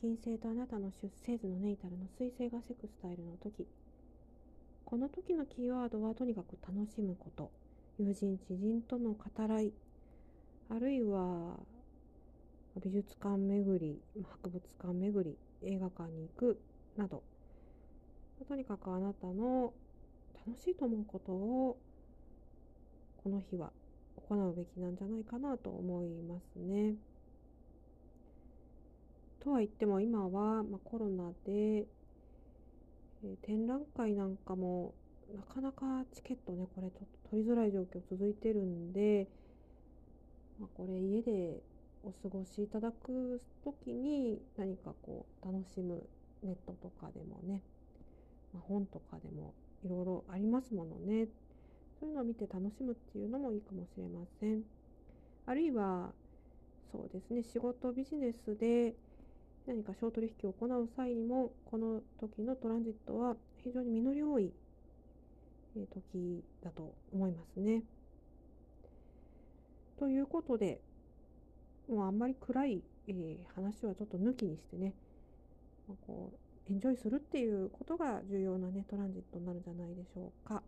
金星とあなたの出生図のネイタルの水星がセクスタイルの時。この時のキーワードはとにかく楽しむこと。友人知人との語らい。あるいは美術館巡り博物館巡り映画館に行く。など。とにかくあなたの楽しいと思うことをこの日は行うべきなんじゃないかなと思いますね。とは言っても今は、まあ、コロナで、え、展覧会なんかもなかなかチケットねこれちょっと取りづらい状況続いてるんで、まあ、これ家でお過ごしいただく時に何かこう楽しむネットとかでもね、まあ、本とかでもいろいろありますものね。そういうのを見て楽しむっていうのもいいかもしれません。あるいはそうですね仕事ビジネスで何か小取引を行う際にもこの時のトランジットは非常に実り多い時だと思いますね。ということでもうあんまり暗い、え、話はちょっと抜きにしてね、ま、こうエンジョイするっていうことが重要なねトランジットになるんじゃないでしょうか。